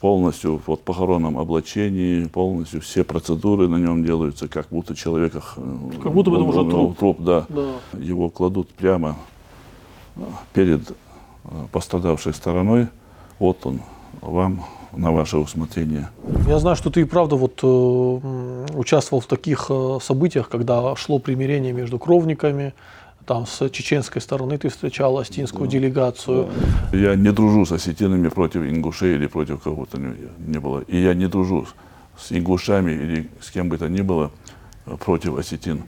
полностью вот похоронном облачении, полностью все процедуры на нем делаются, как будто человека... э, Как будто бы он- уже труп. Труп, да. Да. Его кладут прямо э, перед э, пострадавшей стороной. Вот он, вам на ваше усмотрение. Я знаю, что ты и правда вот э, участвовал в таких э, событиях, когда шло примирение между кровниками, там с чеченской стороны ты встречал астинскую делегацию. Я не дружу с осетинами против ингушей или против кого-то не, не было. И я не дружу с ингушами или с кем бы то ни было против осетин.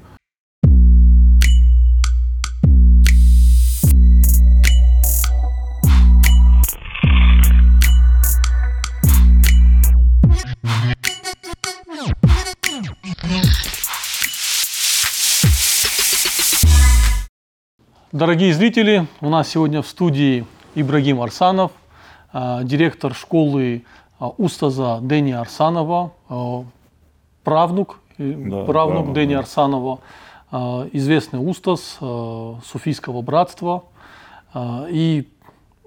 Дорогие зрители, у нас сегодня в студии Ибрагим Арсанов, э, директор школы э, Устаза Дени Арсанова, э, правнук, Да, правнук правнук, Дени да. Арсанова, известный Устаз суфийского братства. И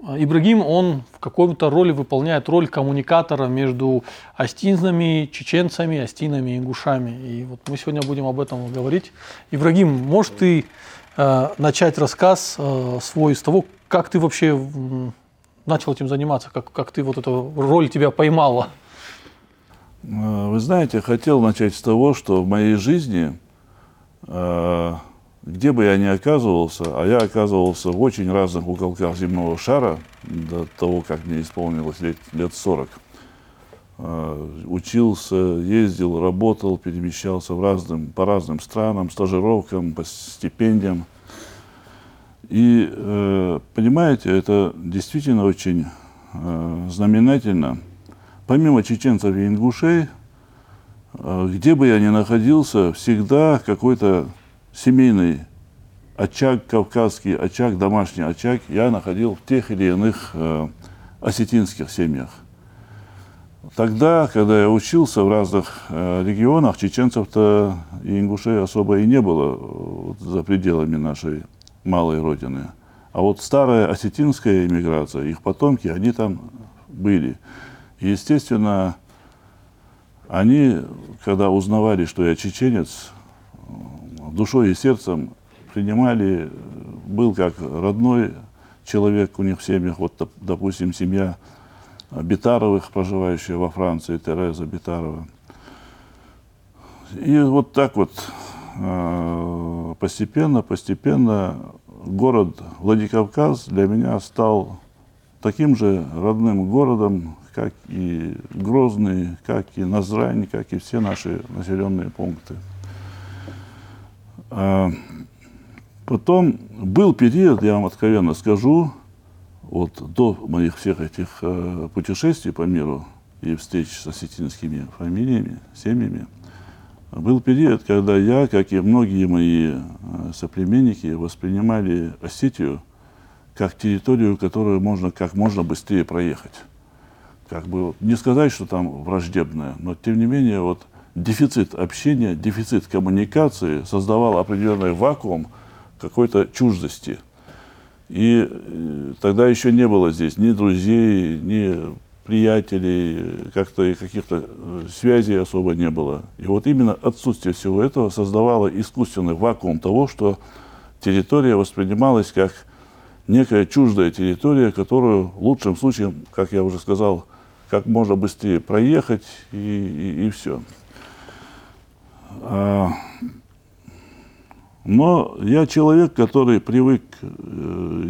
Ибрагим, он в какой-то роли выполняет роль коммуникатора между астинами, чеченцами, астинами ингушами. И вот мы сегодня будем об этом говорить. Ибрагим, может ты начать рассказ э, свой с того, как ты вообще начал этим заниматься, как, как ты вот эту роль тебя поймала? Э, Вы знаете, хотел начать с того, что в моей жизни, э, где бы я ни оказывался, а я оказывался в очень разных уголках земного шара до того, как мне исполнилось лет, лет 40, э, учился, ездил, работал, перемещался в разным, по разным странам, стажировкам, по стипендиям. И, э, понимаете, это действительно очень э, знаменательно. Помимо чеченцев и ингушей, э, где бы я ни находился, всегда какой-то семейный очаг, кавказский очаг, домашний очаг я находил в тех или иных э, осетинских семьях. Тогда, когда я учился в разных э, регионах, чеченцев-то и ингушей особо и не было э, вот за пределами нашей малой родины. А вот старая осетинская иммиграция, их потомки, они там были. Естественно, они, когда узнавали, что я чеченец, э, душой и сердцем принимали, был как родной человек у них в семьях. Вот, доп- допустим, семья Битаровых, проживающая во Франции, Тереза Битарова. И вот так вот э, постепенно, постепенно город Владикавказ для меня стал таким же родным городом, как и Грозный, как и Назрань, как и все наши населенные пункты. А, Потом был период, я вам откровенно скажу, вот до моих всех этих э, путешествий по миру и встреч с осетинскими фамилиями, семьями, был период, когда я, как и многие мои э, соплеменники, воспринимали Осетию как территорию, которую можно как можно быстрее проехать. Как бы не сказать, что там враждебная, но тем не менее вот дефицит общения, дефицит коммуникации создавал определенный вакуум какой-то чуждости. И э, тогда еще не было здесь ни друзей, ни приятелей, как-то и каких-то э, связей особо не было. И вот именно отсутствие всего этого создавало искусственный вакуум того, что территория воспринималась как некая чуждая территория, которую в лучшем случае, как я уже сказал, как можно быстрее проехать и, и, все. Но я человек, который привык э,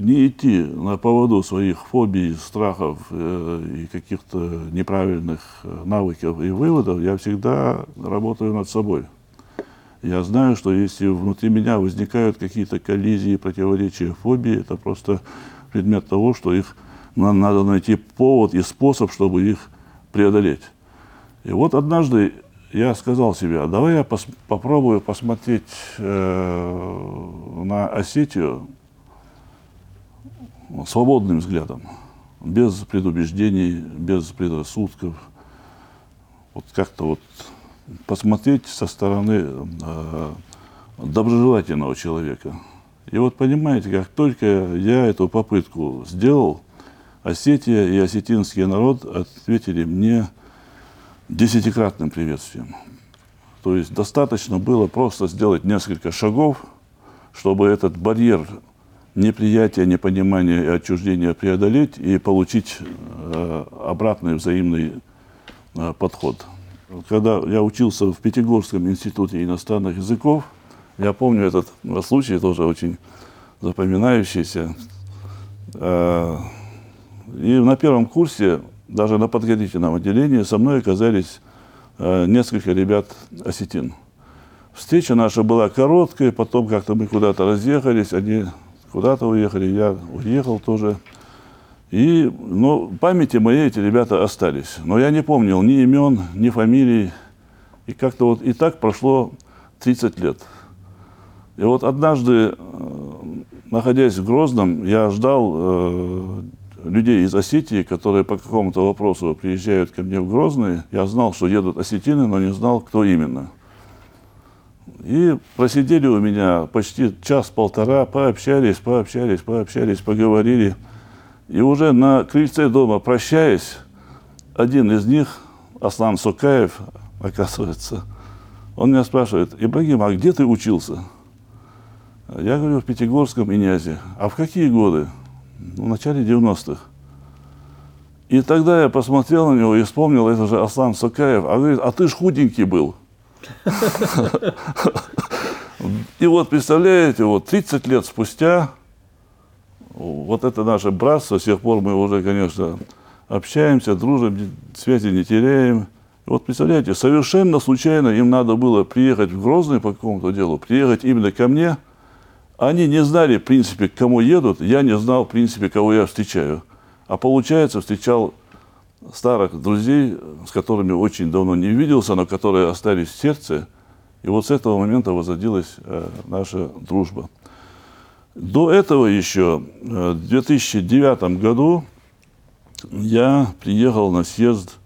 не идти на поводу своих фобий, страхов э, и каких-то неправильных э, навыков и выводов. Я всегда работаю над собой. Я знаю, что если внутри меня возникают какие-то коллизии, противоречия, фобии, это просто предмет того, что их на- надо найти повод и способ, чтобы их преодолеть. И вот однажды я сказал себе, а давай я пос- попробую посмотреть э, на Осетию свободным взглядом, без предубеждений, без предрассудков. Вот как-то вот посмотреть со стороны э, доброжелательного человека. И вот понимаете, как только я эту попытку сделал, Осетия и осетинский народ ответили мне десятикратным приветствием. То есть достаточно было просто сделать несколько шагов, чтобы этот барьер неприятия, непонимания и отчуждения преодолеть и получить э, обратный взаимный э, подход. Когда я учился в Пятигорском институте иностранных языков, я помню этот случай, тоже очень запоминающийся. Э, и на первом курсе, даже на подготовительном отделении, со мной оказались э, несколько ребят осетин. Встреча наша была короткая, потом как-то мы куда-то разъехались, они куда-то уехали, я уехал тоже. И, ну, в памяти моей эти ребята остались. Но я не помнил ни имен, ни фамилий. И как-то вот и так прошло 30 лет. И вот однажды, э, находясь в Грозном, я ждал э, людей из Осетии, которые по какому-то вопросу приезжают ко мне в Грозный. Я знал, что едут осетины, но не знал, кто именно. И просидели у меня почти час-полтора, пообщались, пообщались, пообщались, поговорили. И уже на крыльце дома, прощаясь, один из них, Аслан Сукаев, оказывается, он меня спрашивает, Ибрагим, а где ты учился? Я говорю, в Пятигорском Инязе. А в какие годы? В начале 90-х. И тогда я посмотрел на него и вспомнил, это же Аслан Сукаев. А говорит, а ты ж худенький был. И вот, представляете, вот 30 лет спустя, вот это наше братство, с тех пор мы уже, конечно, общаемся, дружим, связи не теряем. Вот представляете, совершенно случайно им надо было приехать в Грозный по какому-то делу, приехать именно ко мне. Они не знали, в принципе, к кому едут, я не знал, в принципе, кого я встречаю. А получается, встречал старых друзей, с которыми очень давно не виделся, но которые остались в сердце. И вот с этого момента возродилась э, наша дружба. До этого еще, э, в 2009 году, я приехал на съезд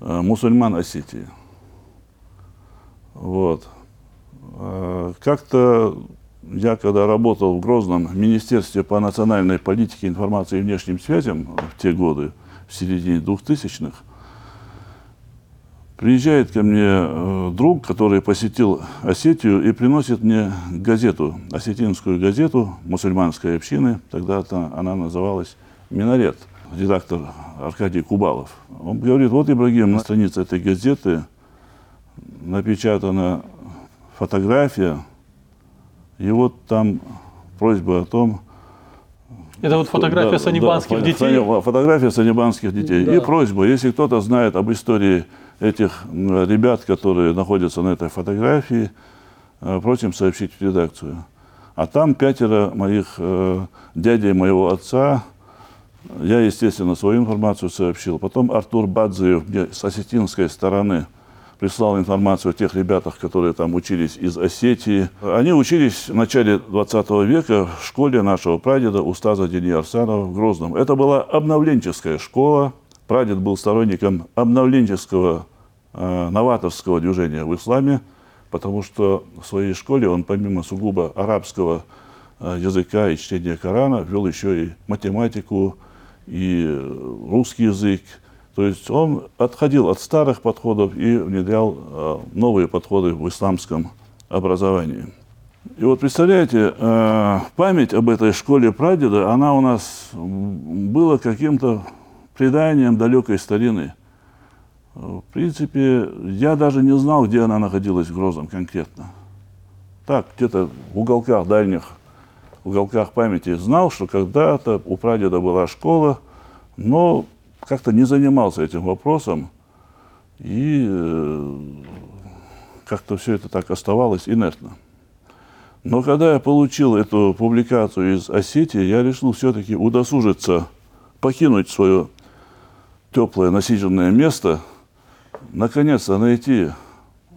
э, мусульман Осетии. Вот. Как-то я, когда работал в Грозном Министерстве по национальной политике, информации и внешним связям в те годы, в середине 2000-х, приезжает ко мне э, друг, который посетил Осетию и приносит мне газету, осетинскую газету мусульманской общины, тогда она называлась «Минарет», редактор Аркадий Кубалов. Он говорит, вот, Ибрагим, на странице этой газеты напечатана фотография, и вот там просьба о том, это вот фотография да, санибанских да, детей? Фотография санибанских детей. Да. И просьба, если кто-то знает об истории этих ребят, которые находятся на этой фотографии, э, просим сообщить в редакцию. А там пятеро моих э, дядей моего отца, я, естественно, свою информацию сообщил. Потом Артур Бадзиев мне с осетинской стороны – прислал информацию о тех ребятах, которые там учились из Осетии. Они учились в начале 20 века в школе нашего прадеда Устаза Дени Арсанова в Грозном. Это была обновленческая школа. Прадед был сторонником обновленческого, э, новаторского движения в исламе, потому что в своей школе он помимо сугубо арабского э, языка и чтения Корана ввел еще и математику, и русский язык, то есть он отходил от старых подходов и внедрял э, новые подходы в исламском образовании. И вот представляете, э, память об этой школе прадеда, она у нас была каким-то преданием далекой старины. В принципе, я даже не знал, где она находилась в Грозном конкретно. Так, где-то в уголках дальних, в уголках памяти знал, что когда-то у прадеда была школа, но как-то не занимался этим вопросом, и э, как-то все это так оставалось инертно. Но когда я получил эту публикацию из Осетии, я решил все-таки удосужиться, покинуть свое теплое насиженное место, наконец-то найти,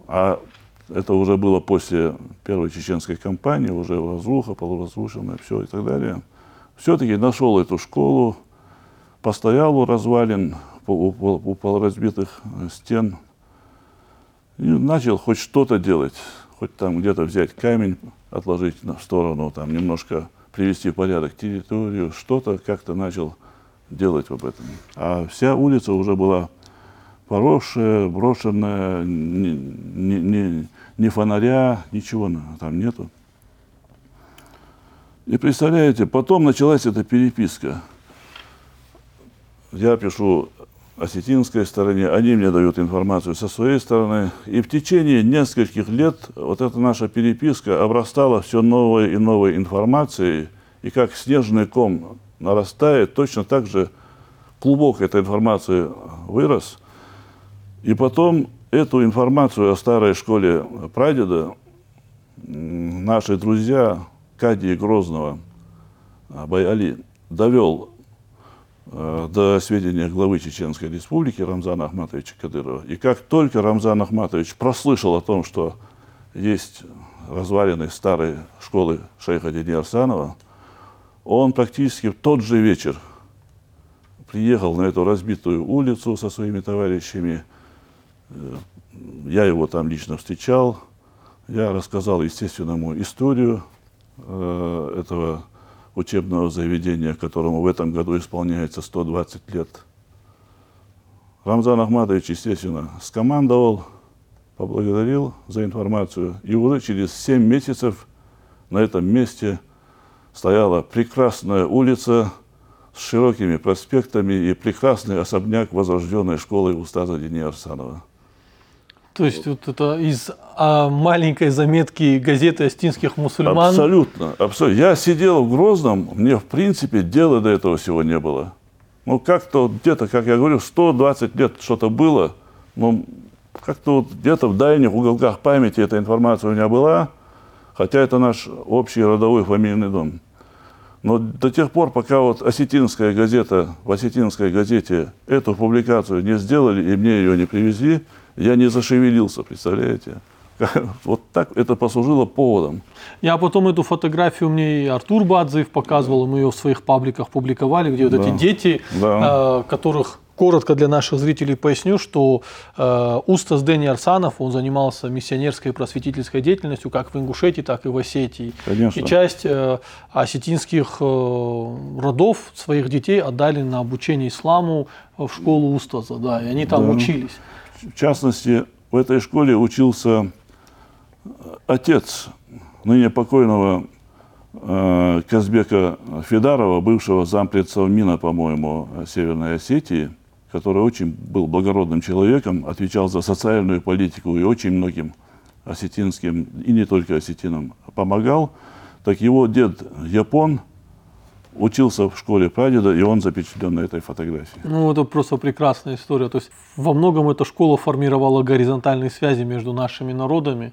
а это уже было после первой чеченской кампании, уже разруха, полуразрушенная, все и так далее. Все-таки нашел эту школу, постоял у развалин, у, у полуразбитых стен, и начал хоть что-то делать, хоть там где-то взять камень, отложить на сторону, там немножко привести в порядок территорию, что-то как-то начал делать об этом. А вся улица уже была поросшая, брошенная, ни, ни фонаря, ничего там нету. И представляете, потом началась эта переписка. Я пишу осетинской стороне, они мне дают информацию со своей стороны. И в течение нескольких лет вот эта наша переписка обрастала все новой и новой информацией. И как снежный ком нарастает, точно так же клубок этой информации вырос. И потом эту информацию о старой школе прадеда наши друзья Кадии Грозного Байали довел до сведения главы Чеченской Республики Рамзана Ахматовича Кадырова. И как только Рамзан Ахматович прослышал о том, что есть развалины старой школы шейха Дени Арсанова, он практически в тот же вечер приехал на эту разбитую улицу со своими товарищами. Э, я его там лично встречал. Я рассказал, естественно, ему историю э, этого учебного заведения, которому в этом году исполняется 120 лет. Рамзан Ахматович, естественно, скомандовал, поблагодарил за информацию. И уже через 7 месяцев на этом месте стояла прекрасная улица с широкими проспектами и прекрасный особняк возрожденной школы Устаза Дени Арсанова. То есть вот это из а, маленькой заметки газеты астинских мусульман? Абсолютно, абсолютно. Я сидел в Грозном, мне в принципе дела до этого всего не было. Ну как-то где-то, как я говорю, 120 лет что-то было, но как-то вот где-то в дальних уголках памяти эта информация у меня была, хотя это наш общий родовой фамильный дом. Но до тех пор, пока вот осетинская газета, в осетинской газете эту публикацию не сделали и мне ее не привезли, я не зашевелился, представляете? Вот так это послужило поводом. Я потом эту фотографию мне и Артур Бадзев показывал, мы ее в своих пабликах публиковали, где вот да. эти дети, да. э, которых коротко для наших зрителей поясню, что э, Устас Дени Арсанов, он занимался миссионерской и просветительской деятельностью как в Ингушетии, так и в Осетии. Конечно. И часть э, осетинских э, родов своих детей отдали на обучение исламу в школу Устаза, да, и они там да. учились. В частности, в этой школе учился отец ныне покойного э, Казбека Федарова, бывшего зампредсова МИНа, по-моему, Северной Осетии, который очень был благородным человеком, отвечал за социальную политику и очень многим осетинским, и не только осетинам, помогал, так его дед Япон – учился в школе прадеда, и он запечатлен на этой фотографии. Ну, это просто прекрасная история. То есть во многом эта школа формировала горизонтальные связи между нашими народами.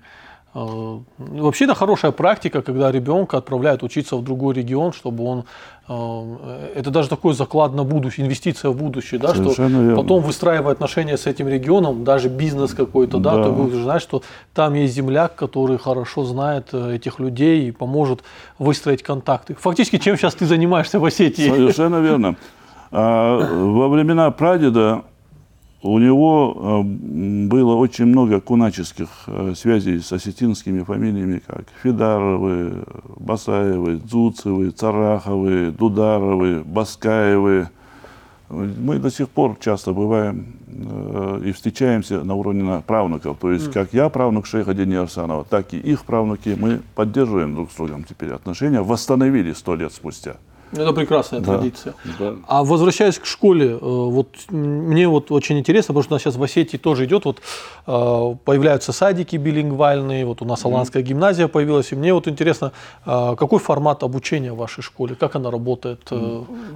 Э, вообще это хорошая практика, когда ребенка отправляют учиться в другой регион, чтобы он... Э, это даже такой заклад на будущее, инвестиция в будущее, да, что верно. потом выстраивая отношения с этим регионом, даже бизнес какой-то, да, да, то будешь знать, что там есть земляк, который хорошо знает э, этих людей и поможет выстроить контакты. Фактически, чем сейчас ты занимаешься в Осетии? Совершенно верно. А, во времена прадеда у него э, было очень много куначеских э, связей с осетинскими фамилиями, как Федаровы, Басаевы, Дзуцевы, Цараховы, Дударовы, Баскаевы. Мы до сих пор часто бываем э, и встречаемся на уровне правнуков. То есть, как я правнук шейха Дени Арсанова, так и их правнуки. Мы поддерживаем друг с другом теперь отношения, восстановили сто лет спустя. Это прекрасная да. традиция. Да. А возвращаясь к школе, э, вот мне вот очень интересно, потому что у нас сейчас в Осетии тоже идет, вот э, появляются садики билингвальные, вот у нас Аланская гимназия появилась, и мне вот интересно, э, какой формат обучения в вашей школе, как она работает,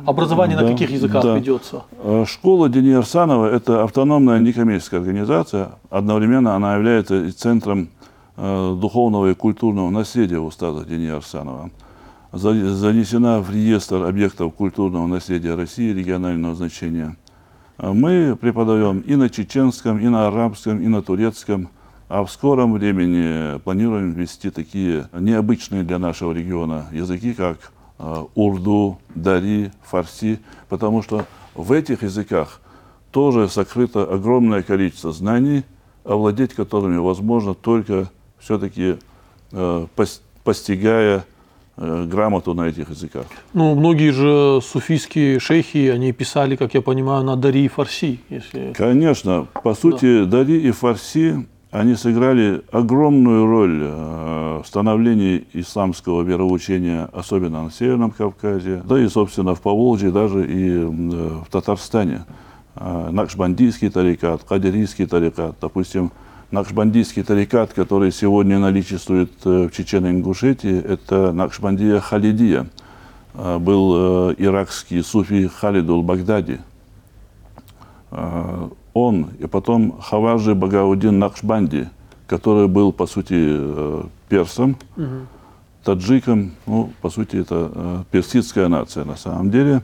образование да, на каких языках да. ведется? Школа Дени Арсанова – это автономная некоммерческая организация, одновременно она является центром духовного и культурного наследия устаза Дени Арсанова занесена в реестр объектов культурного наследия России регионального значения. А мы преподаем и на чеченском, и на арабском, и на турецком. А в скором времени планируем ввести такие необычные для нашего региона языки, как а, урду, дари, фарси, потому что в этих языках тоже сокрыто огромное количество знаний, овладеть которыми возможно только все-таки а, постигая грамоту на этих языках. Ну, многие же суфийские шейхи, они писали, как я понимаю, на Дари и Фарси. Если... Конечно, по сути, Дари и Фарси, они сыграли огромную роль э, в становлении исламского вероучения, особенно на Северном Кавказе, да и, собственно, в Поволжье, даже и э, в Татарстане. Э, Накшбандийский тарикат, Кадирийский тарикат, допустим, Накшбандийский тарикат, который сегодня наличествует э, в Чечено-Ингушетии, это Накшбандия Халидия. Э, Был э, иракский суфи Халидул Багдади. Он и потом Хаважи Багаудин Накшбанди, который был, по сути, персом, таджиком, ну, по сути, это персидская нация на самом деле.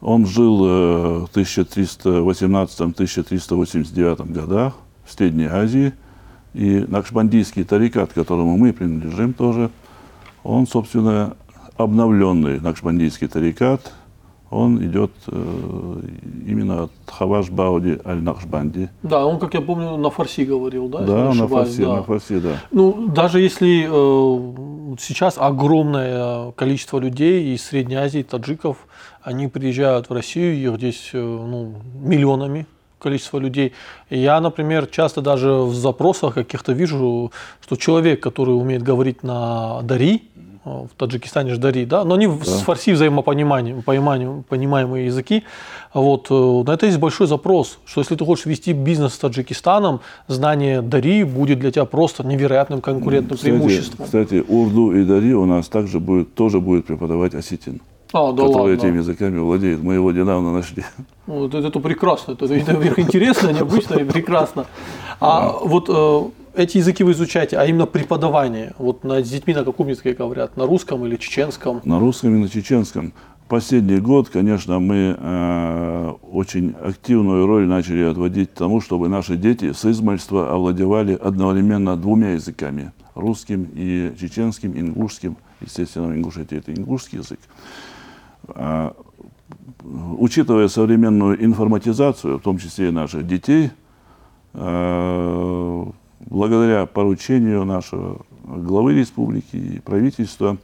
Он жил в 1318-1389 годах в Средней Азии. И Накшбандийский тарикат, к которому мы принадлежим тоже, он, собственно, обновленный Накшбандийский тарикат, он идет э, именно от Хаваш Бауди Аль-Накшбанди. Да, он, как я помню, на Фарси говорил, да? Да, на фарси, да. на фарси, да. Ну, даже если э, сейчас огромное количество людей из Средней Азии, таджиков, они приезжают в Россию, их здесь э, ну, миллионами количество людей. Я, например, часто даже в запросах каких-то вижу, что человек, который умеет говорить на дари, э, в Таджикистане же дари, да, но они в- с фарси взаимопониманием, пониманием, понимаемые языки. Вот, э, на это есть большой запрос, что если ты хочешь вести бизнес с Таджикистаном, знание дари будет для тебя просто невероятным конкурентным Кстати, преимуществом. кстати, Урду и Дари у нас также будет, тоже будет преподавать осетин, А, да который ладно. этими языками владеет. Мы его недавно нашли. Ну, это, это прекрасно, это, это, интересно, необычно и прекрасно. А вот э, эти языки вы изучаете, а именно преподавание, вот на, с детьми на каком языке говорят, на русском или чеченском? На русском и на чеченском. Последний год, конечно, мы э, очень активную роль начали отводить тому, чтобы наши дети с измальства овладевали одновременно двумя языками. Русским и чеченским, ингушским. Естественно, в Ингушетии это ингушский язык. А, учитывая современную информатизацию, в том числе и наших детей, э, благодаря поручению нашего главы республики и правительства,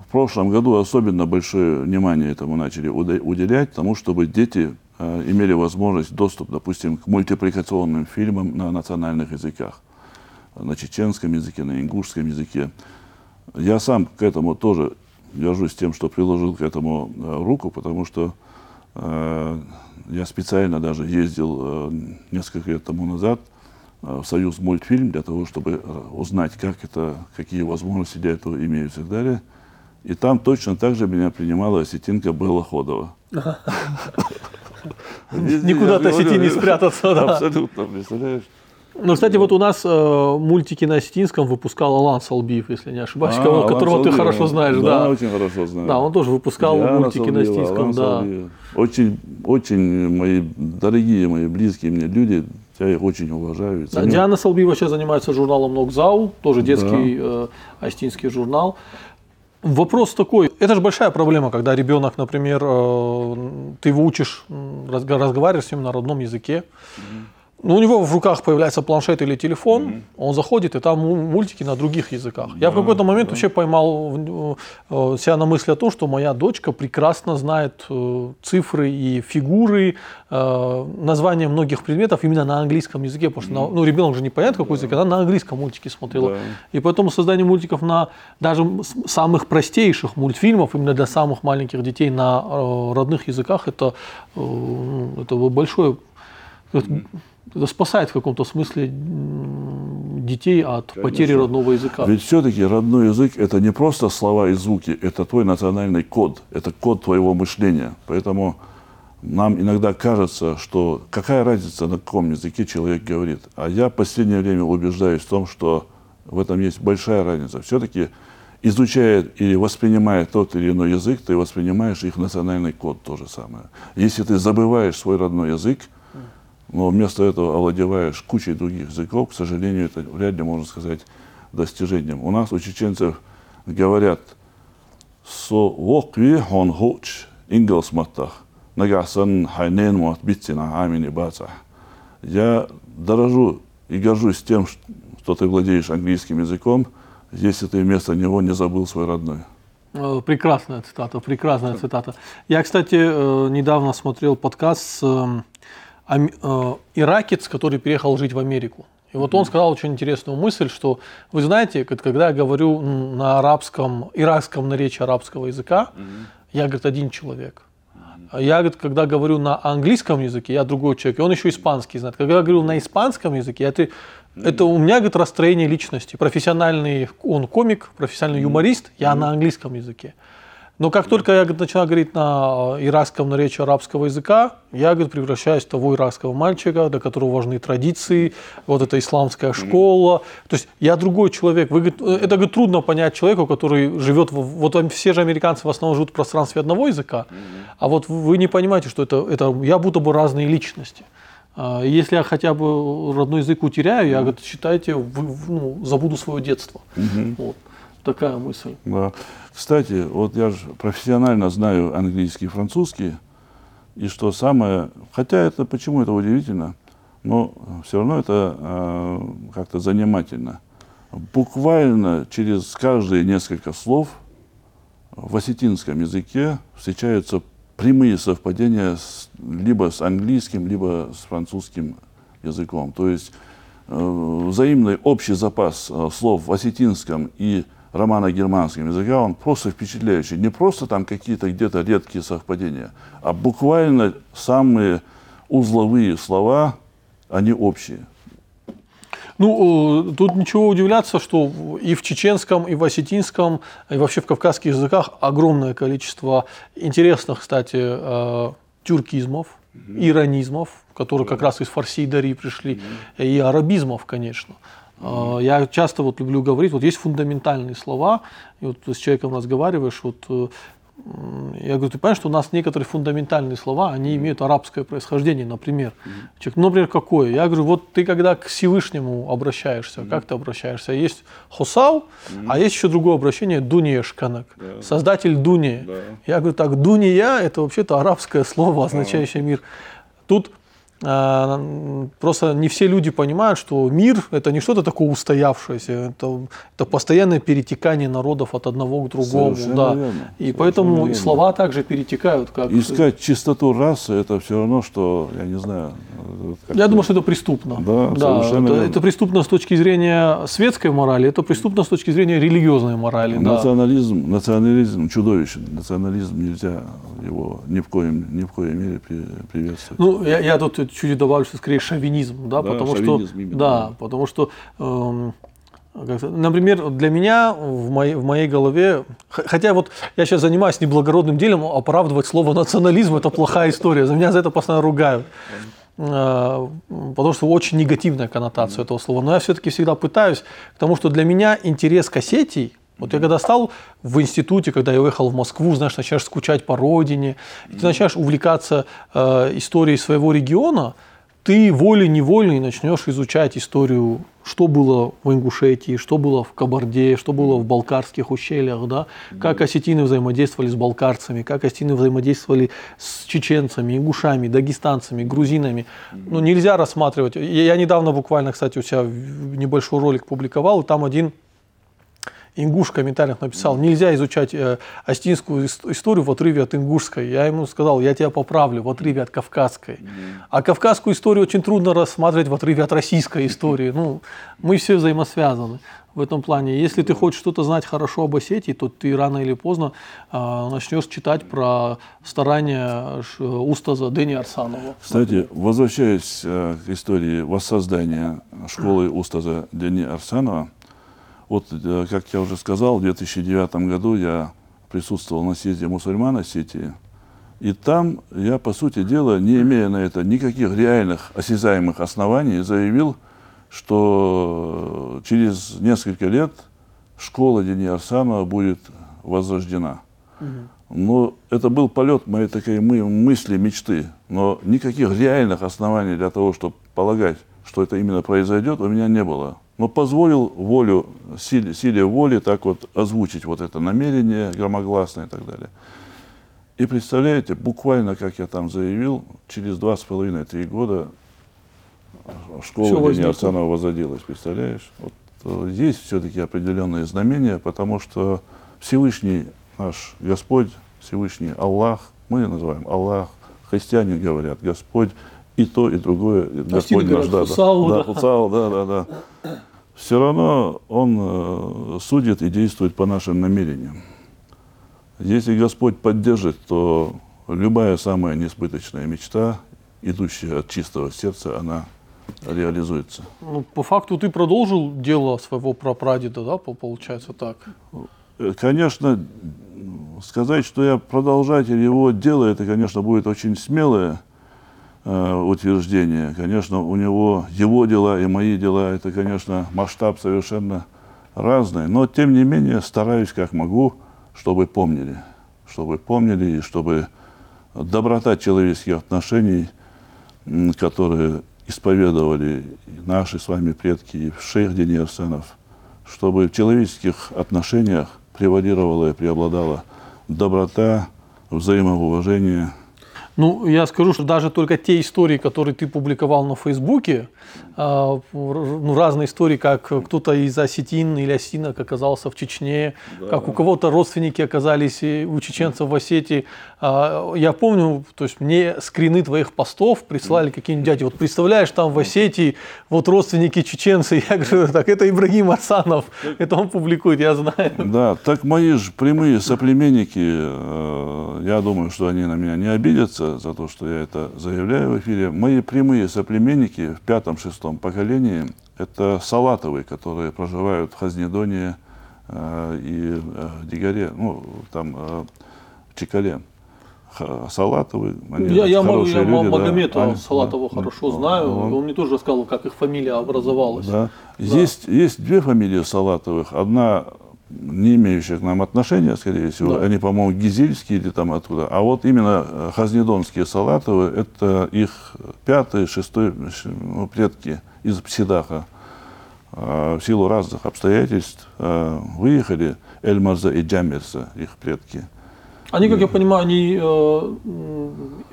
в прошлом году особенно большое внимание этому начали уделять, тому, чтобы дети э, имели возможность доступ, допустим, к мультипликационным фильмам на национальных языках, на чеченском языке, на ингушском языке. Я сам к этому тоже горжусь тем, что приложил к этому э, руку, потому что э, я специально даже ездил э, несколько лет тому назад э, в Союз мультфильм для того, чтобы э, узнать, как это, какие возможности для этого имеются и так далее. И там точно так же меня принимала осетинка Белла Ходова. Никуда от осетин не спрятаться, да. Абсолютно, представляешь? Ну, кстати, вот у нас э, мультики на осетинском выпускал Алан Салбиев, если не ошибаюсь, А, кого- Алан которого ты Салдиев, хорошо знаешь, да. да. очень хорошо знаю. Да, он тоже выпускал Диана мультики на Салдиева, осетинском, Алан да. Салдиев. Очень, очень мои дорогие, мои близкие мне люди, я их очень уважаю. Да. Диана Салбиева сейчас занимается журналом Нокзау, тоже детский э, остинский журнал. Вопрос такой, это же большая проблема, когда ребенок, например, э, ты его учишь, разговариваешь с ним на родном языке, ну, у него в руках появляется планшет или телефон, он заходит, и там му- мультики на других языках. Я в какой-то момент вообще поймал э, э, себя на мысли о том, что моя дочка прекрасно знает э, цифры и фигуры, названия многих предметов именно на английском языке, потому что на- ну, ребенок же не понятно, какой язык, она на английском мультики смотрела. Да. И поэтому создание мультиков на даже самых простейших мультфильмов, именно для самых маленьких детей на родных языках, это, ну, это большое это, это спасает в каком-то смысле детей от потери родного языка. Ведь все-таки родной язык это не просто слова и звуки, это твой национальный код, это код твоего мышления. Поэтому нам иногда кажется, что какая разница, на каком языке человек говорит. А я в последнее время убеждаюсь в том, что в этом есть большая разница. Все-таки изучая или воспринимая тот или иной язык, ты воспринимаешь их национальный код то же самое. Если ты забываешь свой родной язык, но вместо этого овладеваешь кучей других языков, к сожалению, это вряд ли можно сказать достижением. У нас у чеченцев говорят «со вокви хон хоч ингелс маттах, нагасан хайнен мот битсина амини бацах». Я дорожу и горжусь тем, что ты владеешь английским языком, если ты вместо него не забыл свой родной. Э, прекрасная цитата, прекрасная цитата. Я, кстати, э, недавно смотрел подкаст с э, иракец, который переехал жить в Америку. И вот он сказал очень интересную мысль, что вы знаете, когда я говорю на арабском, иракском наречии арабского языка, я, говорит, один человек. Я, говорит, когда говорю на английском языке, я другой человек, и он еще испанский знает. Когда я говорю на испанском языке, это, это у меня, говорит, расстроение личности. Профессиональный, он комик, профессиональный юморист, я на английском языке. Но как только я говорит, начинаю говорить на иракском наречии арабского языка, я говорит, превращаюсь в того иракского мальчика, для которого важны традиции, вот эта исламская школа. То есть я другой человек. Вы, говорит, это говорит, трудно понять человеку, который живет, в, вот все же американцы в основном живут в пространстве одного языка, а вот вы не понимаете, что это, это я будто бы разные личности. А, если я хотя бы родной язык утеряю, я, говорит, считайте, вы, ну, забуду свое детство. Угу. Вот. Такая мысль. Да. Кстати, вот я же профессионально знаю английский и французский, и что самое, хотя это почему это удивительно, но все равно это э, как-то занимательно. Буквально через каждые несколько слов в осетинском языке встречаются прямые совпадения с, либо с английским, либо с французским языком. То есть э, взаимный общий запас э, слов в осетинском и романо-германским языка, он просто впечатляющий. Не просто там какие-то где-то редкие совпадения, а буквально самые узловые слова, они общие. Ну, тут ничего удивляться, что и в чеченском, и в осетинском, и вообще в кавказских языках огромное количество интересных, кстати, э, тюркизмов, иронизмов, которые как раз из фарси и дари пришли, и арабизмов, конечно. Mm-hmm. Я часто вот люблю говорить, вот есть фундаментальные слова, и вот с человеком разговариваешь, вот э, я говорю, ты понимаешь, что у нас некоторые фундаментальные слова, они имеют арабское происхождение, например. Mm-hmm. Человек, ну, например, какое? Я говорю, вот ты когда к Всевышнему обращаешься, mm-hmm. как ты обращаешься? Есть mm-hmm. а есть еще другое обращение, дуниешканак, yeah. создатель дуни. Yeah. Я говорю, так, дуния – это вообще-то арабское слово, означающее мир. Тут а, просто не все люди понимают, что мир – это не что-то такое устоявшееся, это, это постоянное перетекание народов от одного к другому. Совершенно да. верно. И Совершенно поэтому верно. слова также перетекают. Как... Искать чистоту расы – это все равно, что, я не знаю… Я думаю, что это преступно. Да, да это, это преступно с точки зрения светской морали, это преступно с точки зрения религиозной морали. Национализм, да. национализм чудовищен. Национализм нельзя его ни в коем, ни в коем мере приветствовать. Ну, я, я тут чуть добавлю, что скорее шовинизм, да, да потому что, именно, да, да, потому что, эм, например, для меня в моей, в моей голове, хотя вот я сейчас занимаюсь неблагородным делом, оправдывать слово национализм это плохая история, за меня за это постоянно ругают. Э, потому что очень негативная коннотация этого слова. Но я все-таки всегда пытаюсь, потому что для меня интерес к Осетии, вот я когда стал в институте, когда я уехал в Москву, знаешь, начинаешь скучать по родине, и ты начинаешь увлекаться э, историей своего региона, ты волей-невольно начнешь изучать историю, что было в Ингушетии, что было в Кабарде, что было в Балкарских ущельях, да? как осетины взаимодействовали с балкарцами, как осетины взаимодействовали с чеченцами, ингушами, дагестанцами, грузинами. Ну, нельзя рассматривать. Я недавно буквально, кстати, у себя небольшой ролик публиковал, и там один Ингуш в комментариях написал, нельзя изучать э, астинскую историю в отрыве от ингушской. Я ему сказал, я тебя поправлю, в отрыве от кавказской. А кавказскую историю очень трудно рассматривать в отрыве от российской истории. Ну, мы все взаимосвязаны в этом плане. Если ты хочешь что-то знать хорошо об Осетии, то ты рано или поздно э, начнешь читать про старания Устаза Дэни Арсанова. Кстати, возвращаясь э, к истории воссоздания школы Устаза Дэни Арсанова, вот, э, как я уже сказал, в 2009 году я присутствовал на съезде мусульман Осетии. И там я, по сути дела, не имея на это никаких реальных осязаемых оснований, заявил, что через несколько лет школа Дени Арсанова будет возрождена. Но это был полет моей такой мысли, мечты. Но никаких реальных оснований для того, чтобы полагать, что это именно произойдет, у меня не было но позволил волю, силе, силе воли так вот озвучить вот это намерение громогласное и так далее. И представляете, буквально, как я там заявил, через два с половиной, три года школа имени Арсанова возродилась, представляешь? Вот, э, есть все-таки определенные знамения, потому что Всевышний наш Господь Всевышний Аллах, мы называем Аллах, христиане говорят Господь, и то, и другое, Господь наш, да, да, да. да, да, да. Все равно Он э, судит и действует по нашим намерениям. Если Господь поддержит, то любая самая несбыточная мечта, идущая от чистого сердца, она реализуется. Ну, по факту ты продолжил дело своего прапрадеда, да, по- получается так? Э, Конечно, сказать, что я продолжатель его дела, это, конечно, будет очень смелое утверждение. Конечно, у него его дела и мои дела, это, конечно, масштаб совершенно разный. Но, тем не менее, стараюсь как могу, чтобы помнили. Чтобы помнили и чтобы доброта человеческих отношений, которые исповедовали наши с вами предки, и шейх Дени Арсенов, чтобы в человеческих отношениях превалировала и преобладала доброта, взаимоуважение. Ну, я скажу, что даже только те истории, которые ты публиковал на Фейсбуке, а, ну, разные истории, как кто-то из осетин или осинок оказался в Чечне, как у кого-то родственники оказались у чеченцев в Осетии. А, Я помню, то есть мне скрины твоих постов присылали какие-нибудь дяди. Вот представляешь, там в Осетии вот родственники чеченцы. Я говорю, так это Ибрагим Арсанов, это он публикует, я знаю. Да, так мои же прямые соплеменники, э, я думаю, что они на меня не обидятся за то, что я это заявляю в эфире. Мои прямые соплеменники в пятом-шестом поколении – это салатовые, которые проживают в Хазнедоне э, и э, Дигаре, ну, там, э, в Чекале. Ха- Салатовые, они Я, я, могу- я люди, да. Магомета Они- Салатова да, хорошо да, знаю. он- Он мне тоже рассказывал, как их фамилия образовалась. Да. Есть, есть две фамилии Салатовых. Одна не имеющая к нам отношения, скорее всего. Да. Они, по-моему, гизельские или там откуда. А вот именно э, хазнедонские Салатовы, это их пятый, шестой ну, предки из Псидаха. А, В силу разных обстоятельств э, выехали Эльмарза и Джамерса, их предки. Они, как я понимаю, они, э,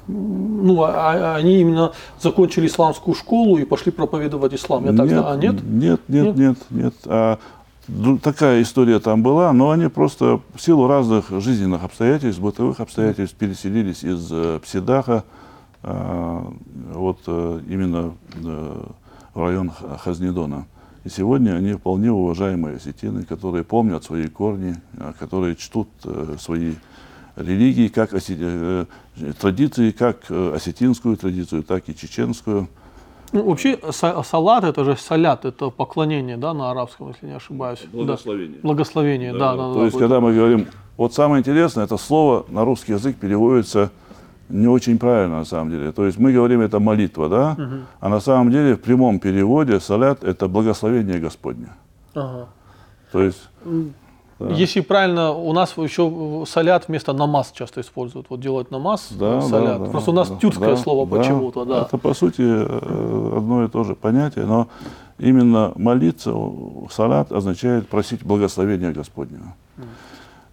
ну, а- а- они именно закончили исламскую школу и пошли проповедовать ислам. Я так знаю. А нет? Нет, Нет? нет, нет, нет. А, такая история там была, но они просто в силу разных жизненных обстоятельств, бытовых обстоятельств переселились из э, Псидаха а, вот э, именно э, в район Хазнедона. И сегодня они вполне уважаемые осетины, которые помнят свои корни, которые чтут э, свои религии, как осе- э, традиции, как э, осетинскую традицию, так и чеченскую. Ну, вообще, са- салат это же салят, это поклонение, да, на арабском, если не ошибаюсь. Да. Благословение. Благословение, да, да, да. То есть, вот. когда мы говорим, вот самое интересное, это слово на русский язык переводится не очень правильно на самом деле. То есть мы говорим это молитва, да? А на самом деле в прямом переводе салят это благословение Господне. Ага. То есть Да. Если правильно, у нас еще салят вместо намаз часто используют. Вот делают намаз, да, салят. да, да, Просто у нас да, тюркское да, слово да. почему-то, да. Это по сути э, одно и то же понятие, но именно молиться, салат означает просить благословения Господнего.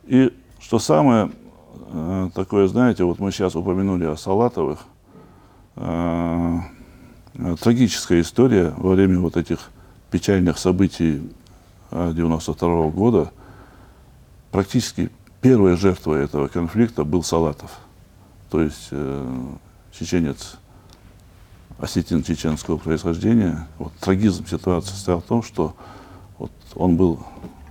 И что самое э, такое, знаете, вот мы сейчас упомянули о Салатовых, э, трагическая история во время вот этих печальных событий 92 года, практически первой жертвой этого конфликта был Салатов. То есть э, чеченец, осетин чеченского происхождения. Вот трагизм ситуации состоял в том, что вот он был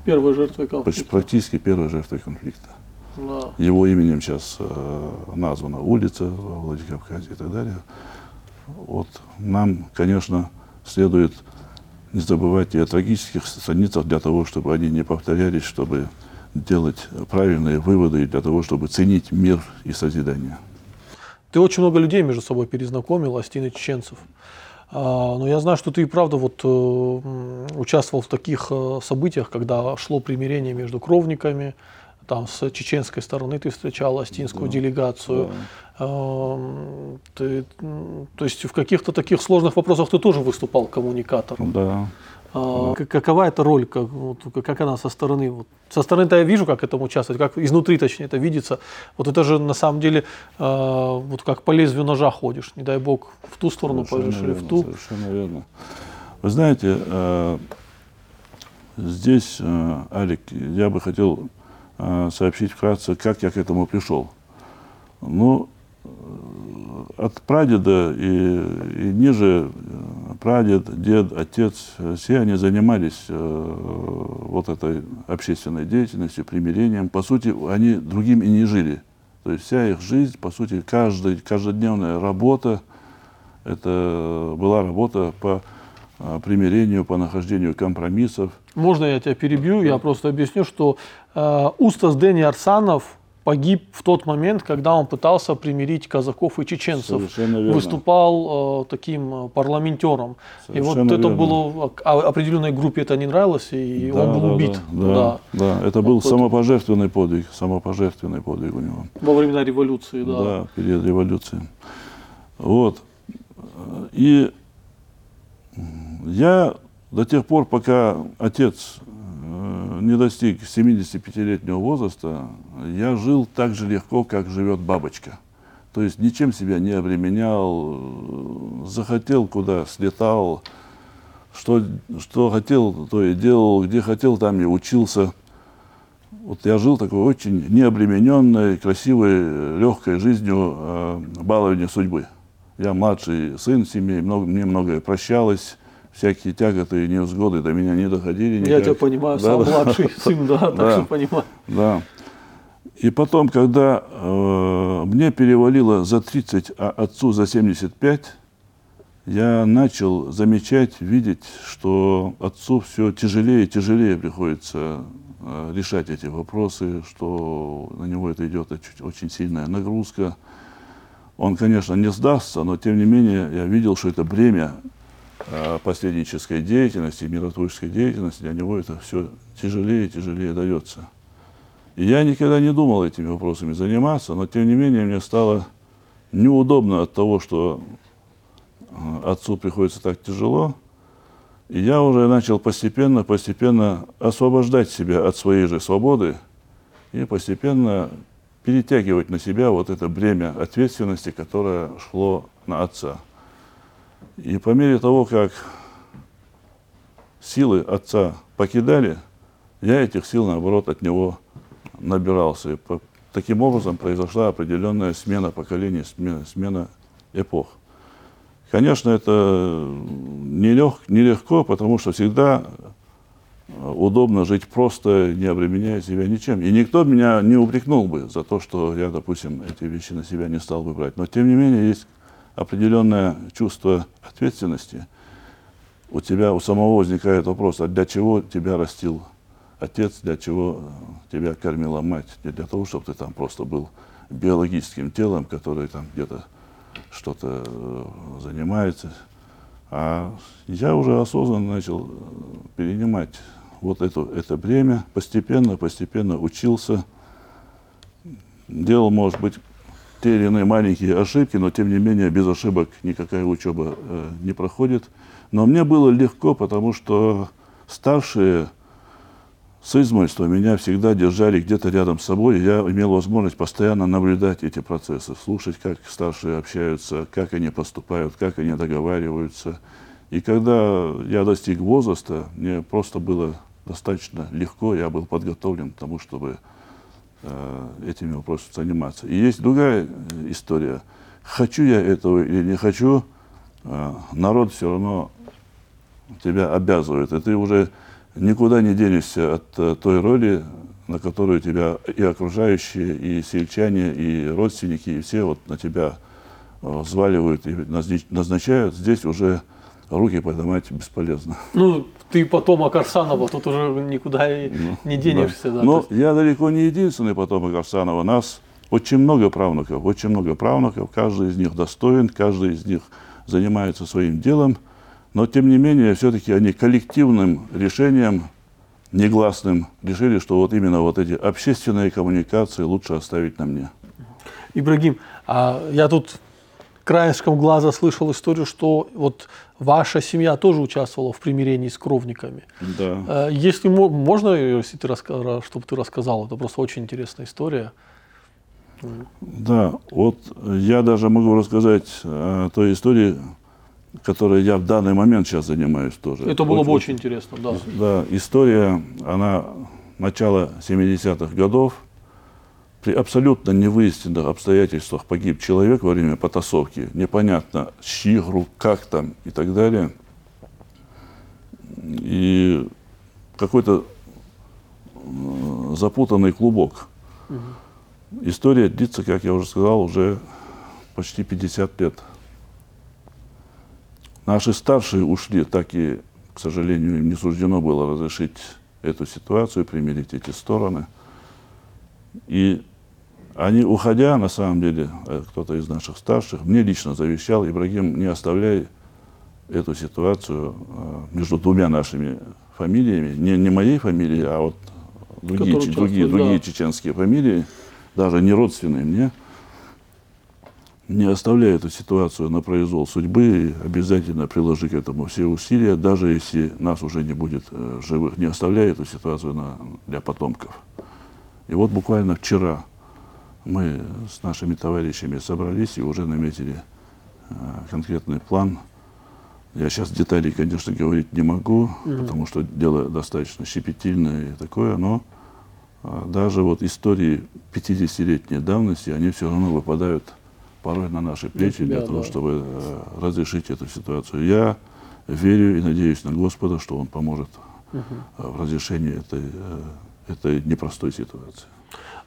Первой жертвой конфликта. практически первой жертвой конфликта. Да. Его именем сейчас э, названа улица во Владикавказе и так далее. Вот нам, конечно, следует не забывать и о трагических страницах для того, чтобы они не повторялись, чтобы делать правильные выводы для того, чтобы ценить мир и созидание. Ты очень много людей между собой перезнакомил, астин и чеченцев. А, Но я знаю, что ты и правда вот, э, участвовал в таких э, событиях, когда шло примирение между кровниками, там с чеченской стороны ты встречал астинскую делегацию. Эм, ты, м, то есть в каких-то таких сложных вопросах ты тоже выступал коммуникатором. Да. А, к- какова эта роль, как, вот, как она со стороны? Вот, со стороны-то я вижу, как этому участвовать, как изнутри, точнее, это видится. Вот это же на самом деле а, вот как по лезвию ножа ходишь. Не дай бог в ту сторону Совершенно или в ту. Совершенно верно. Вы знаете, э, здесь, э, Алик, я бы хотел э, сообщить вкратце, как я к этому пришел. Ну, э, от прадеда и, и ниже э, прадед, дед, отец, э, все они занимались э, вот этой общественной деятельностью, примирением. По сути, они другим и не жили. То есть вся их жизнь, по сути, каждый, каждодневная работа, это была работа по э, примирению, по нахождению компромиссов. Можно я тебя перебью? Я просто объясню, что э, Устас Дени Арсанов погиб в тот момент, когда он пытался примирить казаков и чеченцев. Совершенно. Выступал э, таким э, парламентером. и вот Совершенно это верно. было а, определенной группе это не нравилось, и Да, он был да, убит. Да, да, да. это был Вот самопожертвенный подвиг, самопожертвенный подвиг у него. Во времена революции, да. Да, период революции. Вот. И я до тех пор, пока отец э, не достиг 75-летнего возраста, я жил так же легко, как живет бабочка. То есть ничем себя не обременял, захотел, куда слетал, что, что хотел, то и делал, где хотел, там и учился. Вот я жил такой очень необремененной, красивой, легкой жизнью э, балования судьбы. Я младший сын семьи, много, мне многое прощалось, всякие тяготы и невзгоды до меня не доходили никак. Я тебя понимаю, Да, сам да. младший сын, да, так Да. что понимаю. Да. И потом, когда э, мне перевалило за 30, а отцу за 75, я начал замечать, видеть, что отцу все тяжелее и тяжелее приходится э, решать эти вопросы, что на него это идет очень, сильная нагрузка. Он, конечно, не сдастся, но тем не менее я видел, что это бремя э, последнической деятельности, миротворческой деятельности, для него это все тяжелее и тяжелее дается. Я никогда не думал этими вопросами заниматься, но тем не менее мне стало неудобно от того, что э, отцу приходится так тяжело. И я уже начал постепенно, постепенно освобождать себя от своей же свободы и постепенно перетягивать на себя вот это бремя ответственности, которое шло на отца. И по мере того, как силы отца покидали, я этих сил, наоборот, от него набирался. И по- таким образом произошла определенная смена поколений, смена, смена эпох. Конечно, это нелег, нелегко, потому что всегда э, удобно жить просто, не обременяя себя ничем. И никто меня не упрекнул бы за то, что я, допустим, эти вещи на себя не стал бы брать. Но, тем не менее, есть определенное чувство ответственности. У тебя у самого возникает вопрос, а для чего тебя растил отец, для чего тебя кормила мать? Не для того, чтобы ты там просто был биологическим телом, который там где-то что-то э, занимается. А я уже осознанно начал э, перенимать вот это, это бремя, постепенно, постепенно учился, делал, может быть, те или иные маленькие ошибки, но тем не менее без ошибок никакая учеба э, не проходит. Но мне было легко, потому что старшие с измольства меня всегда держали где-то рядом с собой, и я имел возможность постоянно наблюдать эти процессы, слушать, как старшие общаются, как они поступают, как они договариваются. И когда я достиг возраста, мне просто было достаточно легко, я был подготовлен к тому, чтобы э, этими вопросами заниматься. И есть другая э, история. Хочу я этого или не хочу, э, народ все равно тебя обязывает. И ты уже никуда не денешься от э, той роли, на которую тебя и окружающие, и сельчане, и родственники, и все вот на тебя э, взваливают и назнач- назначают. Здесь уже руки поднимать бесполезно. Ну, ты потомок Арсанова, тут уже никуда и не денешься. Да. Но То есть- я далеко не единственный потомок Арсанова. Нас очень много правнуков, очень много правнуков. Каждый из них достоин, каждый из них занимается своим делом. Но, тем не менее, все-таки они коллективным решением, негласным, решили, что вот именно вот эти общественные коммуникации лучше оставить на мне. Ибрагим, а я тут краешком глаза слышал историю, что вот ваша семья тоже участвовала в примирении с кровниками. Да. Э, Если мо- можно, если ты раска- чтобы ты рассказал, это просто очень интересная история. Да, вот я даже могу рассказать о той истории, которой я в данный момент сейчас занимаюсь тоже. Это было бы очень интересно, да. Да, история, она начала 70-х годов при абсолютно невыясненных обстоятельствах погиб человек во время потасовки, непонятно, с чьих рук, как там и так далее. И какой-то э, запутанный клубок. История длится, как я уже сказал, уже почти 50 лет. Наши старшие ушли, так и, к сожалению, им не суждено было разрешить эту ситуацию, примирить эти стороны. И они, уходя, на самом деле, э, кто-то из наших старших, мне лично завещал, Ибрагим, не оставляй эту ситуацию э, между двумя нашими фамилиями, не, не моей фамилией, а вот другие, другие, другие да. чеченские фамилии, даже не родственные мне, не оставляй эту ситуацию на произвол судьбы обязательно приложи к этому все усилия, даже если нас уже не будет э, живых, не оставляй эту ситуацию на, для потомков. И вот буквально вчера мы с нашими товарищами собрались и уже наметили э, конкретный план. Я сейчас деталей, конечно, говорить не могу, потому что дело достаточно щепетильное и такое, но а, даже вот истории 50-летней давности, они все равно выпадают порой на наши плечи для того, да. чтобы э, разрешить эту ситуацию. Я верю и надеюсь на Господа, что Он поможет э, в разрешении этой, э, этой непростой ситуации.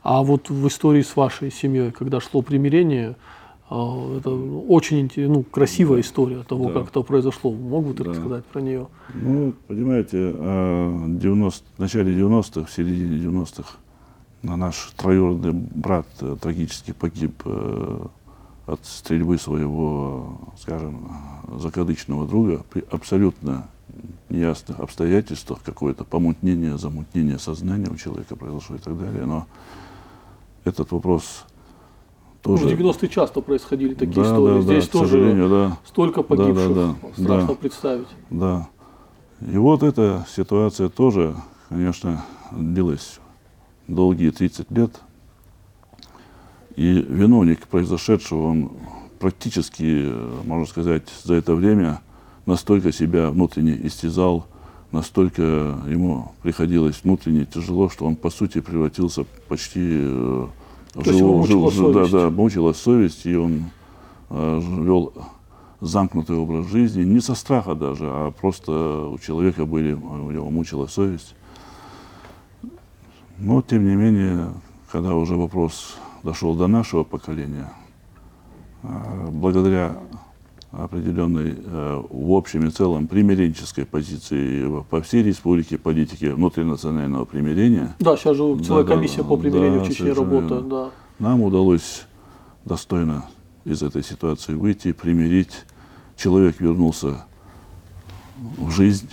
А вот в истории с вашей семьей, когда шло примирение, это очень ну, красивая история того, Да. как это произошло. Мог бы ты Да. рассказать про нее? Ну, понимаете, а, 90, в начале 90-х, в середине 90-х на наш троюродный брат трагически погиб от стрельбы своего, скажем, закадычного друга при абсолютно неясных обстоятельствах, какое-то помутнение, замутнение сознания у человека произошло и так далее. Но этот вопрос Ну, тоже... в 90-е часто происходили такие Да, истории. да, да, Здесь к тоже да. столько погибших. да, Страшно да. представить. Да. И вот эта ситуация тоже, конечно, длилась долгие 30 лет. И виновник произошедшего, он практически, можно сказать, за это время настолько себя внутренне истязал, настолько ему приходилось внутренне тяжело, что он, по сути, превратился почти э, в То мучила жив- совесть. Да, да, мучила совесть, и он э, вел замкнутый образ жизни, не со страха даже, а просто у человека были, у него мучила совесть. Но, тем не менее, когда уже вопрос дошел до нашего поколения, а, благодаря определенной э, в общем и целом примиренческой позиции по всей республике политики внутринационального примирения, Да, сейчас же целая Да, да, комиссия по примирению да, в Чечне работает. Да. нам удалось достойно из этой ситуации выйти, примирить. Человек вернулся в жизнь,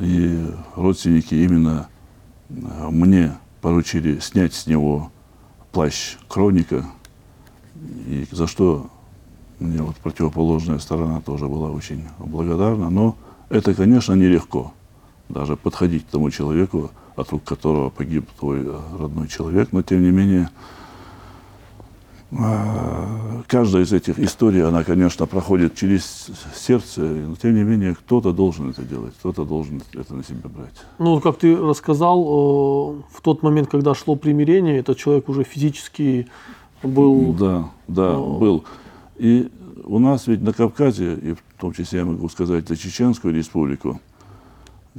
и родственники именно э, мне поручили снять с него плащ хроника, и за что мне вот противоположная сторона тоже была очень благодарна. Но это, конечно, нелегко. Даже подходить к тому человеку, от рук которого погиб твой э, родной человек. Но, тем не менее, каждая из этих историй, она, конечно, проходит через сердце, но, тем не менее, кто-то должен это делать, кто-то должен это на себя брать. Ну, как ты рассказал, э, в тот момент, когда шло примирение, этот человек уже физически был... Да, да, О. был. И у нас ведь на Кавказе, и в том числе я могу сказать за Чеченскую республику,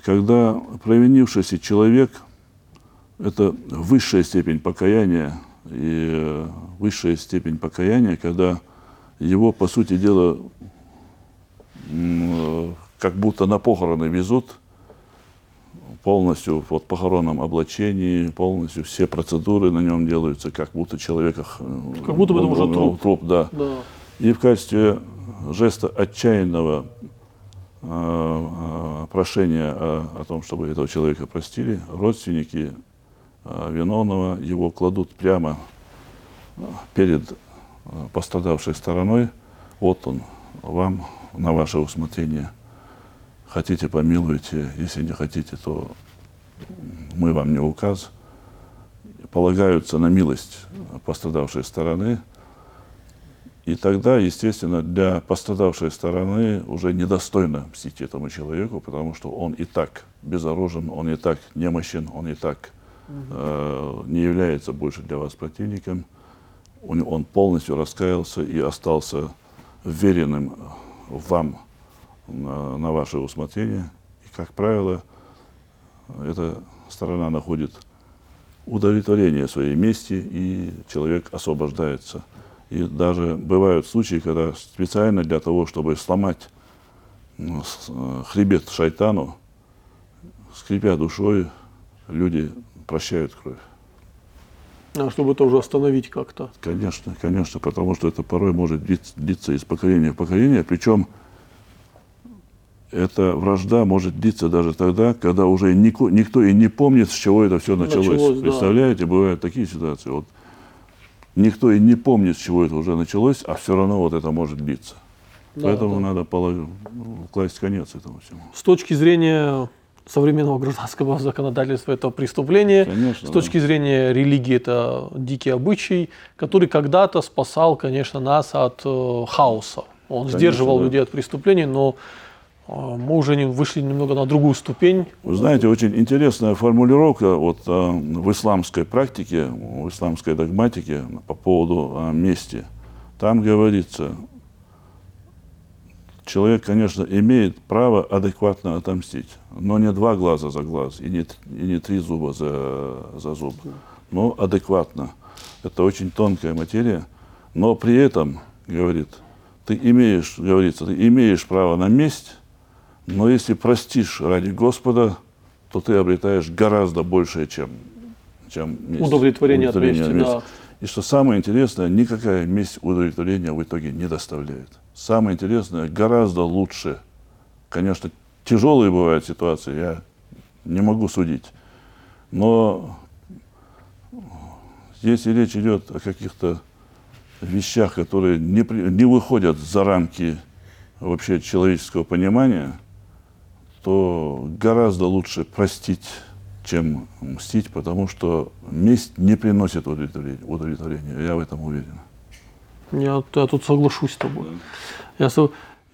когда провинившийся человек, это высшая степень покаяния, и э, высшая степень покаяния, когда его, по сути дела, э, как будто на похороны везут, полностью вот, в похоронном облачении, полностью все процедуры на нем делаются, как будто человека... э, Как будто бы это уже труп. труп, да. Да. И в качестве жеста отчаянного э, прошения о, о том, чтобы этого человека простили, родственники виновного его кладут прямо э, перед э, пострадавшей стороной. Вот он, вам на ваше усмотрение. Хотите, помилуйте, если не хотите, то мы вам не указ. Полагаются на милость пострадавшей стороны. И тогда, естественно, для пострадавшей стороны уже недостойно мстить этому человеку, потому что он и так безоружен, он и так немощен, он и так э, не является больше для вас противником. Он, полностью раскаялся и остался веренным вам на, на ваше усмотрение. И, как правило, эта сторона находит удовлетворение своей мести, и человек освобождается. И даже бывают случаи, когда специально для того, чтобы сломать ну, э, хребет шайтану, скрипя душой, люди прощают кровь. А чтобы это уже остановить как-то. Конечно, конечно, потому что это порой может длиться, из поколения в поколение, причем эта вражда может длиться даже тогда, когда уже нико, никто и не помнит, с чего это все началось. началось Представляете, да. бывают такие ситуации. Вот никто и не помнит, с чего это уже началось, а все равно вот это может длиться. Да, Поэтому да. надо положить, класть конец этому всему. С точки зрения современного гражданского законодательства это преступление. Конечно, с точки да. зрения религии это дикий обычай, который когда-то спасал, конечно, нас от э, хаоса. Он конечно, сдерживал да. людей от преступлений, но э, мы уже не вышли немного на другую ступень. Вы знаете, очень интересная формулировка вот, э, в исламской практике, в исламской догматике по поводу э, мести. Там говорится, человек, конечно, имеет право адекватно отомстить, но не два глаза за глаз и не, и не три зуба за, за зуб, но адекватно. Это очень тонкая материя, но при этом, говорит, ты имеешь, говорится, ты имеешь право на месть, но если простишь ради Господа, то ты обретаешь гораздо большее, чем, чем месть. Удовлетворение, удовлетворение от мести, да. И что самое интересное, никакая месть удовлетворения в итоге не доставляет. Самое интересное, гораздо лучше. Конечно, тяжелые бывают ситуации, я не могу судить. Но если речь идет о каких-то вещах, которые не, не выходят за рамки вообще человеческого понимания, то гораздо лучше простить, чем мстить, потому что месть не приносит удовлетворения. Я в этом уверен. Я, я тут соглашусь с тобой. Я,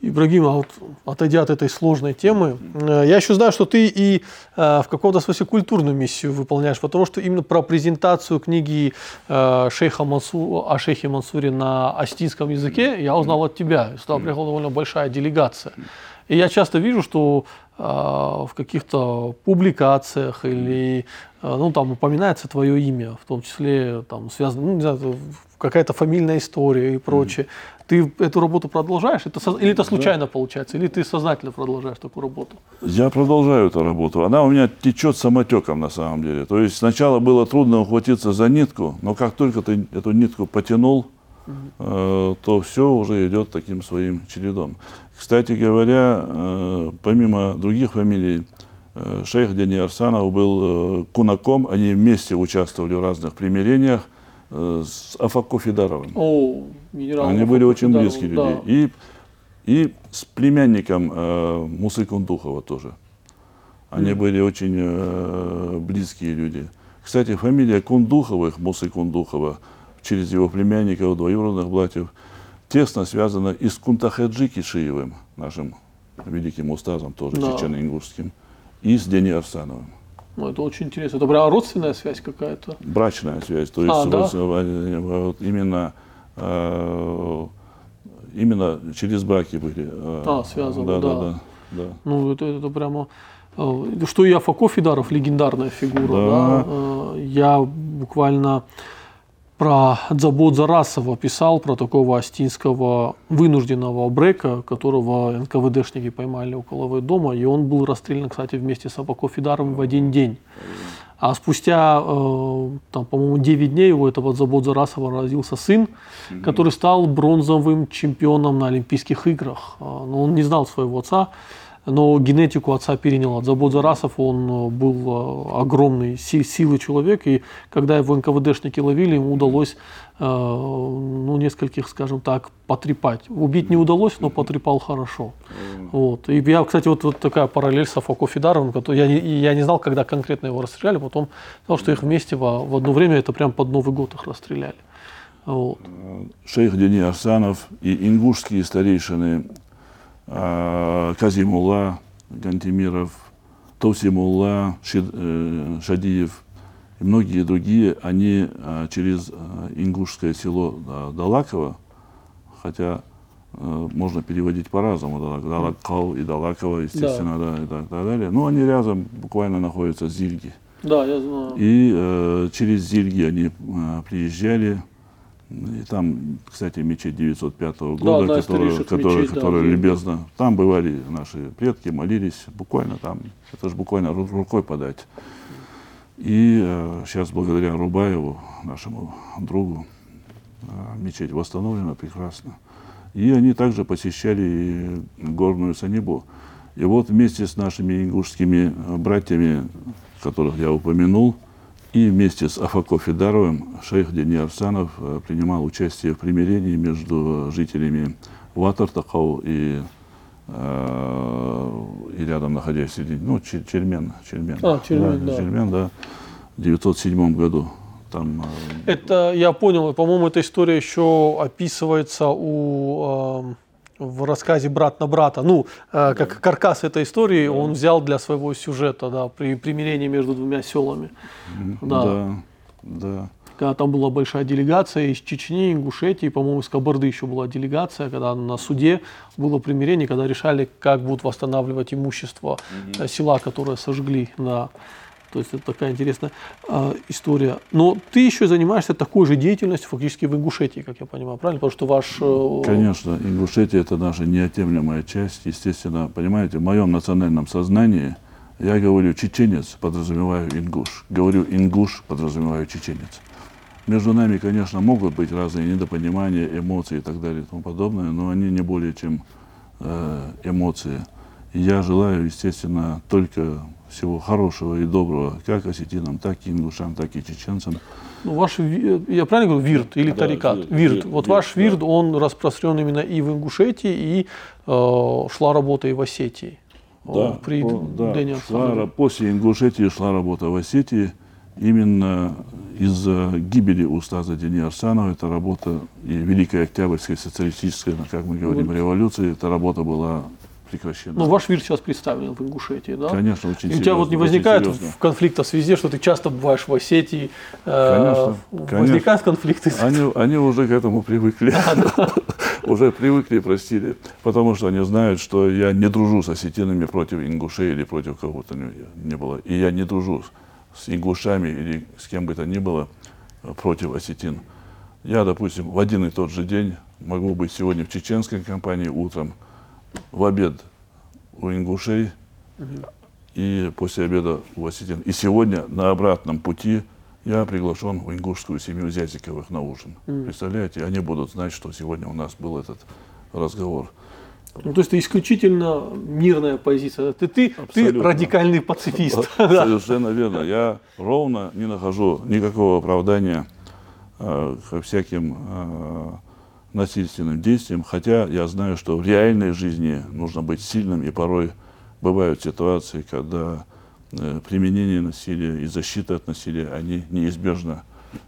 Ибрагим, а вот отойдя от этой сложной темы, э, я еще знаю, что ты и э, в каком-то смысле культурную миссию выполняешь, потому что именно про презентацию книги э, шейха Мансу, о шейхе Мансуре на астинском языке я узнал от тебя. Сюда приехала довольно большая делегация. И я часто вижу, что э, в каких-то публикациях или э, ну, там упоминается твое имя, в том числе там связано, ну, не знаю, какая-то фамильная история и прочее. Mm. Ты эту работу продолжаешь? Это, или это случайно да. получается? Или ты сознательно продолжаешь такую работу? Я продолжаю эту работу. Она у меня течет самотеком на самом деле. То есть сначала было трудно ухватиться за нитку, но как только ты эту нитку потянул, mm. э, то все уже идет таким своим чередом. Кстати говоря, э, помимо других фамилий, э, шейх Дени Арсанов был э, кунаком, они вместе участвовали в разных примирениях. С Афако Федоровым. О, генерал Они были очень близкие люди. Да. И, и с племянником э, Мусы Кундухова тоже. Они mm. были очень э, близкие люди. Кстати, фамилия Кундуховых, Мусы Кундухова, через его племянников, двоюродных братьев, тесно связана и с Кунтахаджи Кишиевым, нашим великим устазом, тоже да. чечено-ингушским, и с Дени Арсановым. Ну, это очень интересно. Это прям родственная связь какая-то? Брачная связь. То есть а, да? вот, именно, э, именно через браки были. Э, а, связаны, да. да. да, да. Ну, это, это прямо... Э, что и Афако Фидаров, легендарная фигура. Да. Да? Э, я буквально про Дзабот Зарасова писал, про такого астинского вынужденного брека, которого НКВДшники поймали около дома, и он был расстрелян, кстати, вместе с Абако Фидаровым в один день. А спустя, э, там, по-моему, 9 дней у этого Забот Зарасова родился сын, который стал бронзовым чемпионом на Олимпийских играх. Э, но он не знал своего отца но генетику отца перенял от Забот Зарасов, он э, был э, огромный силы человек, и когда его НКВДшники ловили, ему удалось э, ну, нескольких, скажем так, потрепать. Убить не удалось, но потрепал хорошо. Вот. И я, кстати, вот, вот такая параллель с Афако Фидаровым, который я, я не знал, когда конкретно его расстреляли, потом знал, что их вместе в, в одно время, это прям под Новый год их расстреляли. Вот. шейх Дени Арсанов и ингушские старейшины Казимулла, Гантимиров, Тосимулла, Шид- э, Шадиев и многие другие, они э, через э, ингушское село э, Далаково, хотя э, можно переводить по-разному, Далак- Далаккау и Далаково, естественно, да. и так далее, но они рядом буквально находятся Зильги. Да, я знаю. И э, через Зильги они э, приезжали. И там, кстати, мечеть 905 года, из которая, которая, мечетей, да, которая Зильге. любезно. Там бывали наши предки, молились буквально там. Это же буквально ру- рукой подать. И э, сейчас благодаря Рубаеву, нашему другу, э, мечеть восстановлена прекрасно. И они также посещали горную Санибу. И вот вместе с нашими ингушскими э, братьями, которых я упомянул, и вместе с Афако Федаровым шейх Дени Арсанов э, принимал участие в примирении между жителями Ватартакау и, э, и рядом находящийся, ну, Чер- Чермен. Чермен, А, Чермен, да. Чермен, да, в 907 году. Там, э, Это, я понял, по-моему, эта история еще описывается у, эм, в рассказе «Брат на брата». Ну, э, как каркас этой истории он взял для своего сюжета, да, при примирении между двумя селами. Да. да, да. Когда там была большая делегация из Чечни, Ингушетии, по-моему, из Кабарды еще была делегация, когда на суде было примирение, когда решали, как будут восстанавливать имущество э, села, которое сожгли. Да. То есть это такая интересная э, история. Но ты еще занимаешься такой же деятельностью фактически в Ингушетии, как я понимаю, правильно? Потому что ваш... э, Конечно, Ингушетия – это наша неотъемлемая часть. Естественно, понимаете, в моем национальном сознании я говорю чеченец, подразумеваю ингуш. Говорю ингуш, подразумеваю чеченец. Между нами, конечно, могут быть разные недопонимания, эмоции и так далее и тому подобное, но они не более чем э, эмоции. Я желаю, естественно, только всего хорошего и доброго как осетинам, так и ингушам, так и чеченцам. ну, ваш, ви- я правильно говорю, вирт или Да, тарикат? вирт, Вирт. вирт, Вот вирт, ваш да. вирт, он распространен именно и в Ингушетии, и э, шла работа и в Осетии. О, при по- да, шла после Ингушетии шла работа в Осетии. Именно из-за гибели Устаза Дени Арсанова эта работа и Великой Октябрьской социалистической, как мы говорим, Вот. революции, эта работа была прекращена. Ну, ваш вирт сейчас представлен в Ингушетии, да? Конечно, очень И у тебя вот не возникает серьезно. в конфликтов везде, что ты часто бываешь в Осетии? э, Конечно, Возникают конфликты? Они, они уже к этому привыкли. Уже привыкли и простили. Потому что они знают, что я не дружу с осетинами против ингушей или против кого-то не, не было. И я не дружу с ингушами или с кем бы то ни было э, против осетин. Я, допустим, в один и тот же день могу быть сегодня в чеченской компании утром, в обед у ингушей и после обеда у осетин. И сегодня на обратном пути я приглашен в ингушскую семью Зязиковых на ужин. Представляете, они будут знать, что сегодня у нас был этот разговор. Ну, то есть это исключительно мирная позиция. Ты, ты, ты радикальный пацифист. Совершенно верно. Я ровно не нахожу никакого оправдания э, ко всяким э, насильственным действиям, хотя я знаю, что в реальной жизни нужно быть сильным, и порой бывают ситуации, когда э, применение насилия и защита от насилия, они неизбежно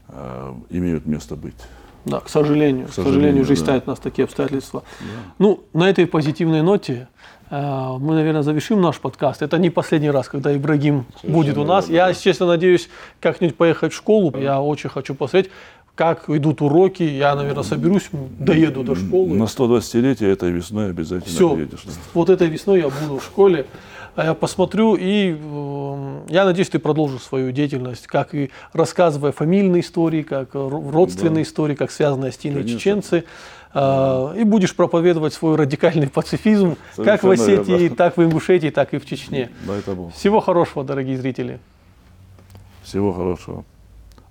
э, имеют место быть. Да, к сожалению. К сожалению, сожалению, жизнь да. ставит нас такие обстоятельства. Ну, на этой позитивной ноте э, мы, наверное, завершим наш подкаст. Это не последний раз, когда Ибрагим будет у нас. верно, Я, да. честно, надеюсь как-нибудь поехать в школу. Я очень хочу посмотреть, как идут уроки. Я, наверное, соберусь, доеду до школы. На 120-летие этой весной обязательно Все, приедешь. да. вот этой весной я буду в школе. А Я посмотрю и э, я надеюсь, ты продолжишь свою деятельность, как и рассказывая фамильные истории, как ро- родственные истории, как связанные и Конечно. чеченцы. А, И будешь проповедовать свой радикальный пацифизм, как в Совершенно Осетии, верно. так в Ингушетии, так и в Чечне. Дай тому. Всего хорошего, дорогие зрители. Всего хорошего.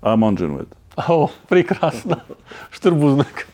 Аман Джинвет. О, прекрасно. Штырбузник.